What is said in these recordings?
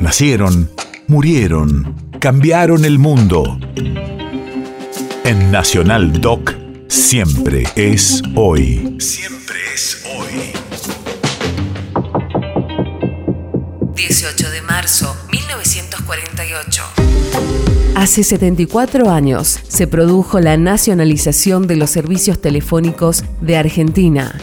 Nacieron, murieron, cambiaron el mundo. En Nacional Doc, siempre es hoy. Siempre es hoy. 18 de marzo 1948. Hace 74 años se produjo la nacionalización de los servicios telefónicos de Argentina.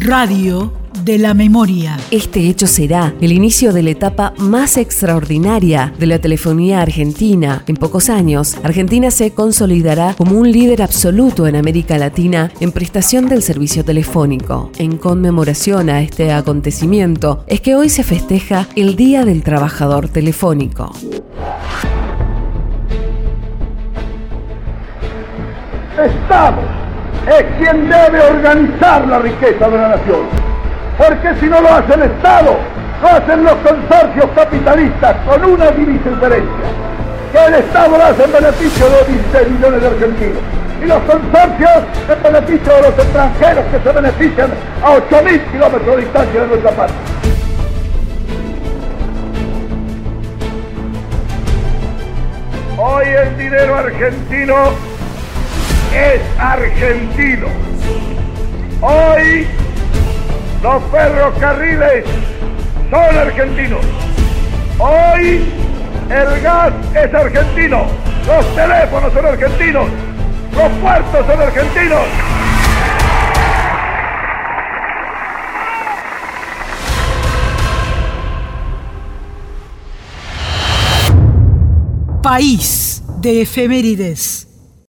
Radio de la memoria. Este hecho será el inicio de la etapa más extraordinaria de la telefonía argentina. En pocos años, Argentina se consolidará como un líder absoluto en América Latina en prestación del servicio telefónico. En conmemoración a este acontecimiento es que hoy se festeja el Día del Trabajador Telefónico. Estado es quien debe organizar la riqueza de la nación. Porque si no lo hace el Estado, lo hacen los consorcios capitalistas con una divisa diferencia. Que el Estado lo hace en beneficio de 16 millones de argentinos. Y los consorcios en beneficio de los extranjeros que se benefician a 8.000 kilómetros de distancia de nuestra parte. Hoy el dinero argentino es argentino. Hoy los ferrocarriles son argentinos. Hoy el gas es argentino. Los teléfonos son argentinos. Los puertos son argentinos. País de efemérides.